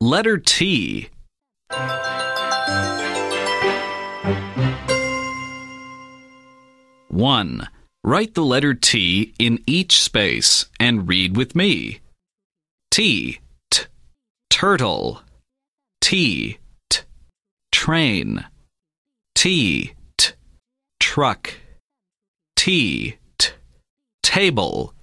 Letter T. One. Write the letter T in each space and read with me. T. T. Turtle. T. T. Train. T. T. Truck. T. T. Table.